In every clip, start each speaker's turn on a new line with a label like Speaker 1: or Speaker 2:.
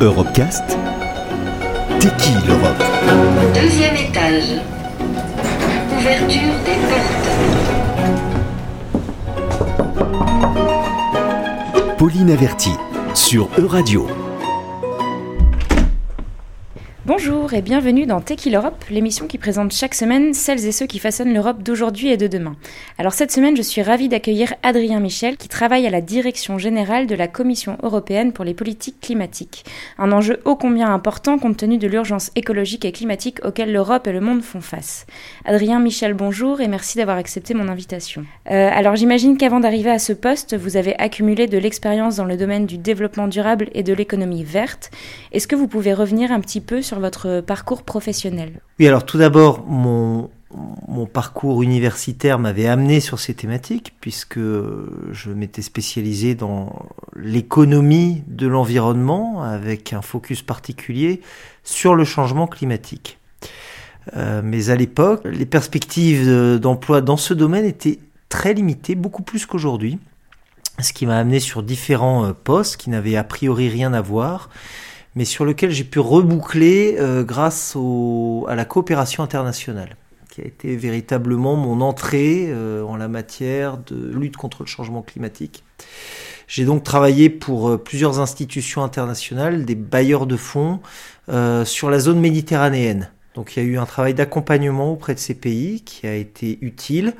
Speaker 1: Europecast T'es qui l'Europe?
Speaker 2: Deuxième étage. Ouverture des portes.
Speaker 1: Pauline Averti sur Euradio.
Speaker 3: Bonjour et bienvenue dans Tequil Europe, l'émission qui présente chaque semaine celles et ceux qui façonnent l'Europe d'aujourd'hui et de demain. Alors cette semaine, je suis ravie d'accueillir Adrien Michel qui travaille à la direction générale de la Commission européenne pour les politiques climatiques. Un enjeu ô combien important compte tenu de l'urgence écologique et climatique auquel l'Europe et le monde font face. Adrien Michel, bonjour et merci d'avoir accepté mon invitation. Euh, alors j'imagine qu'avant d'arriver à ce poste, vous avez accumulé de l'expérience dans le domaine du développement durable et de l'économie verte. Est-ce que vous pouvez revenir un petit peu sur votre parcours professionnel
Speaker 4: Oui, alors tout d'abord, mon, parcours universitaire m'avait amené sur ces thématiques, puisque je m'étais spécialisé dans l'économie de l'environnement, avec un focus particulier sur le changement climatique. Euh, mais à l'époque, les perspectives d'emploi dans ce domaine étaient très limitées, beaucoup plus qu'aujourd'hui, ce qui m'a amené sur différents euh, postes qui n'avaient a priori rien à voir mais sur lequel j'ai pu reboucler euh, grâce à la coopération internationale, qui a été véritablement mon entrée euh, en la matière de lutte contre le changement climatique. J'ai donc travaillé pour euh, plusieurs institutions internationales, des bailleurs de fonds, sur la zone méditerranéenne. Donc il y a eu un travail d'accompagnement auprès de ces pays qui a été utile.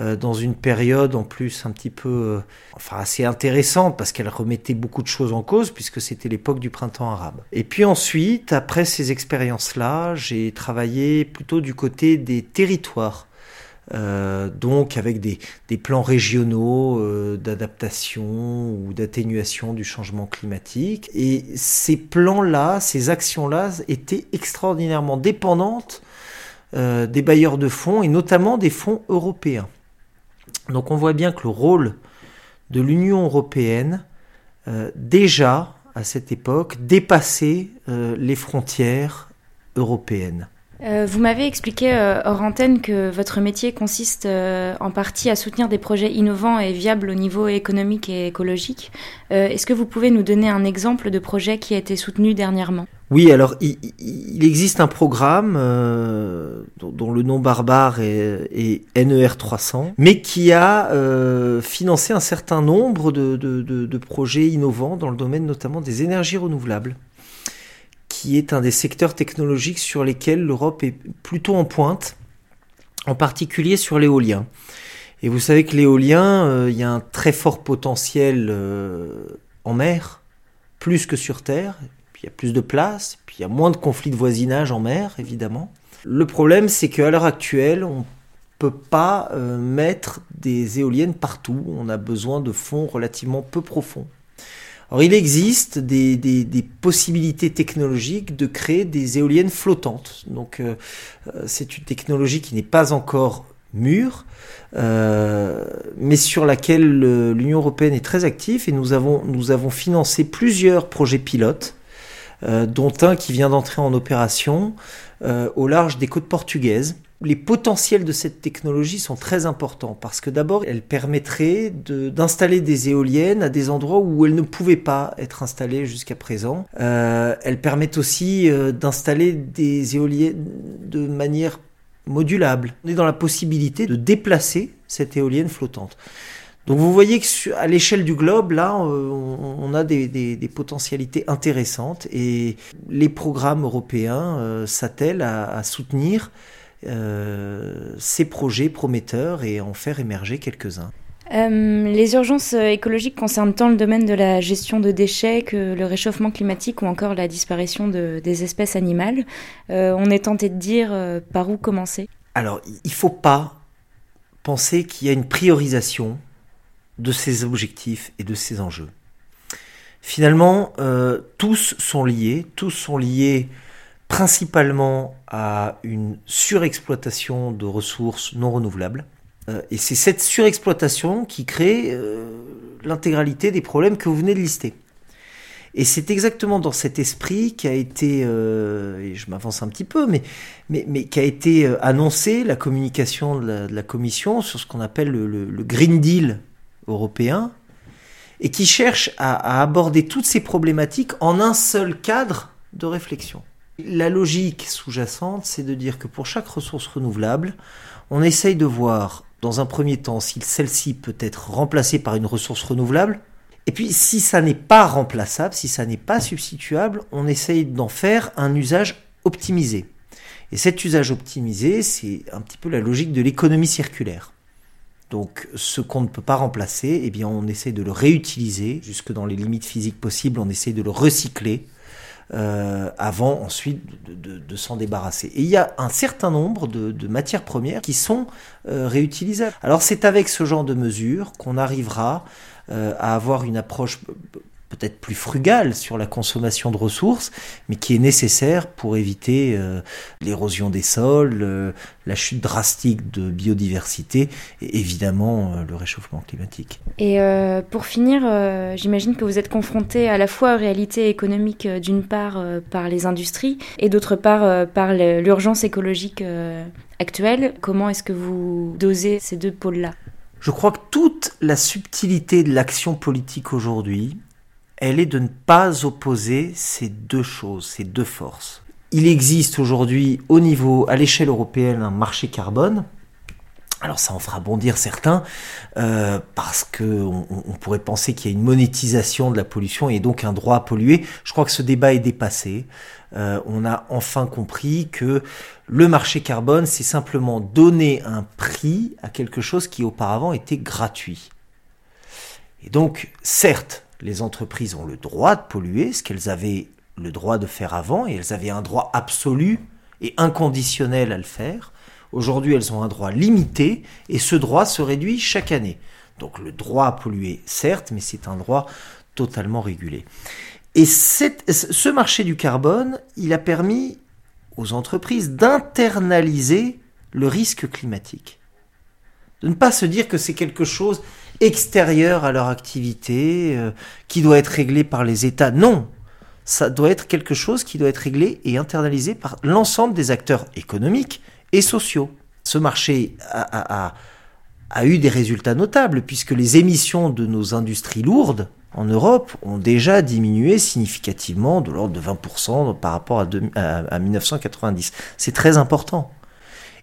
Speaker 4: Euh, dans une période en plus un petit peu, euh, enfin assez intéressante parce qu'elle remettait beaucoup de choses en cause puisque c'était l'époque du printemps arabe. Et puis ensuite, après ces expériences-là, j'ai travaillé plutôt du côté des territoires. Euh, donc avec des, plans régionaux d'adaptation ou d'atténuation du changement climatique. Et ces plans-là, ces actions-là étaient extraordinairement dépendantes des bailleurs de fonds et notamment des fonds européens. Donc on voit bien que le rôle de l'Union européenne, euh, déjà à cette époque, dépassait euh, les frontières européennes.
Speaker 3: Euh, vous m'avez expliqué hors antenne que votre métier consiste en partie à soutenir des projets innovants et viables au niveau économique et écologique. Est-ce que vous pouvez nous donner un exemple de projet qui a été soutenu dernièrement?
Speaker 4: Oui, alors il, existe un programme euh, dont, le nom barbare est, NER 300, mais qui a euh, financé un certain nombre de, projets innovants dans le domaine notamment des énergies renouvelables qui est un des secteurs technologiques sur lesquels l'Europe est plutôt en pointe, en particulier sur l'éolien. Et vous savez que l'éolien, euh, il y a un très fort potentiel en mer, plus que sur terre, il y a plus de place, puis il y a moins de conflits de voisinage en mer, évidemment. Le problème, c'est qu'à l'heure actuelle, on peut pas euh, mettre des éoliennes partout, on a besoin de fonds relativement peu profonds. Alors il existe des, possibilités technologiques de créer des éoliennes flottantes. Donc euh, c'est une technologie qui n'est pas encore mûre, euh, mais sur laquelle l'Union européenne est très active et nous avons financé plusieurs projets pilotes, euh, dont un qui vient d'entrer en opération euh, au large des côtes portugaises les potentiels de cette technologie sont très importants parce que d'abord, elle permettrait d'installer de, des éoliennes à des endroits où elles ne pouvaient pas être installées jusqu'à présent. Euh, elles permettent aussi euh, d'installer des éoliennes de manière modulable. On est dans la possibilité de déplacer cette éolienne flottante. Donc vous voyez que à l'échelle du globe, là, on, on a des, des, des, potentialités intéressantes et les programmes européens euh, s'attellent à, à soutenir euh, ces projets prometteurs et en faire émerger quelques-uns.
Speaker 3: Euh, les urgences écologiques concernent tant le domaine de la gestion de déchets que le réchauffement climatique ou encore la disparition de, des espèces animales. Euh, on est tenté de dire euh, par où commencer?
Speaker 4: Alors, il ne faut pas penser qu'il y a une priorisation de ces objectifs et de ces enjeux. Finalement, euh, tous sont liés, tous sont liés principalement à une surexploitation de ressources non renouvelables. Euh, et c'est cette surexploitation qui crée euh, l'intégralité des problèmes que vous venez de lister. Et c'est exactement dans cet esprit qu'a été, et je m'avance un petit peu, mais, mais, mais qu'a été euh, annoncé la communication de la, Commission sur ce qu'on appelle le, le, le, Green Deal européen, et qui cherche à, à aborder toutes ces problématiques en un seul cadre de réflexion. La logique sous-jacente, c'est de dire que pour chaque ressource renouvelable, on essaye de voir dans un premier temps si celle-ci peut être remplacée par une ressource renouvelable. Et puis si ça n'est pas remplaçable, si ça n'est pas substituable, on essaye d'en faire un usage optimisé. Et cet usage optimisé, c'est un petit peu la logique de l'économie circulaire. Donc ce qu'on ne peut pas remplacer, eh bien on essaie de le réutiliser jusque dans les limites physiques possibles, on essaie de le recycler euh, avant ensuite de, s'en débarrasser. Et il y a un certain nombre de, de matières premières qui sont euh, réutilisables. Alors c'est avec ce genre de mesures qu'on arrivera euh, à avoir une approche peut-être plus frugale sur la consommation de ressources, mais qui est nécessaire pour éviter euh, l'érosion des sols, euh, la chute drastique de biodiversité et évidemment euh, le réchauffement climatique.
Speaker 3: Et pour finir, j'imagine que vous êtes confronté à la fois aux réalités économiques d'une part par les industries et d'autre part par l'urgence écologique actuelle. Comment est-ce que vous dosez ces deux pôles-là?
Speaker 4: Je crois que toute la subtilité de l'action politique aujourd'hui, elle est de ne pas opposer ces deux choses, ces deux forces. Il existe aujourd'hui au niveau, à l'échelle européenne, un marché carbone. Alors ça en fera bondir certains, euh, parce que on, on pourrait penser qu'il y a une monétisation de la pollution et donc un droit à polluer. Je crois que ce débat est dépassé. Euh, on a enfin compris que le marché carbone, c'est simplement donner un prix à quelque chose qui auparavant était gratuit. Et donc, certes, les entreprises ont le droit de polluer, ce qu'elles avaient le droit de faire avant, et elles avaient un droit absolu et inconditionnel à le faire. Aujourd'hui, elles ont un droit limité, et ce droit se réduit chaque année. Donc le droit à polluer, certes, mais c'est un droit totalement régulé. Et ce marché du carbone, il a permis aux entreprises d'internaliser le risque climatique. De ne pas se dire que c'est quelque chose extérieur à leur activité, euh, qui doit être réglé par les États. Non, ça doit être quelque chose qui doit être réglé et internalisé par l'ensemble des acteurs économiques et sociaux. Ce marché a, a- a- a eu des résultats notables puisque les émissions de nos industries lourdes en Europe ont déjà diminué significativement de l'ordre de 20% par rapport à 1990. C'est très important.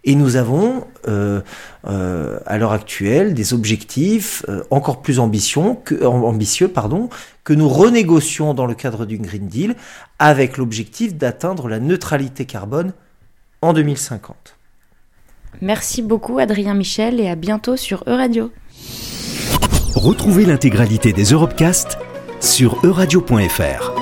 Speaker 4: Et nous avons, euh, euh, à l'heure actuelle, des objectifs euh, encore plus ambition que- am- ambitieux pardon, que nous renégocions dans le cadre du Green Deal avec l'objectif d'atteindre la neutralité carbone en 2050.
Speaker 3: Merci beaucoup Adrien Michel et à bientôt sur Euradio.
Speaker 1: Retrouvez l'intégralité des Europecast sur euradio.fr.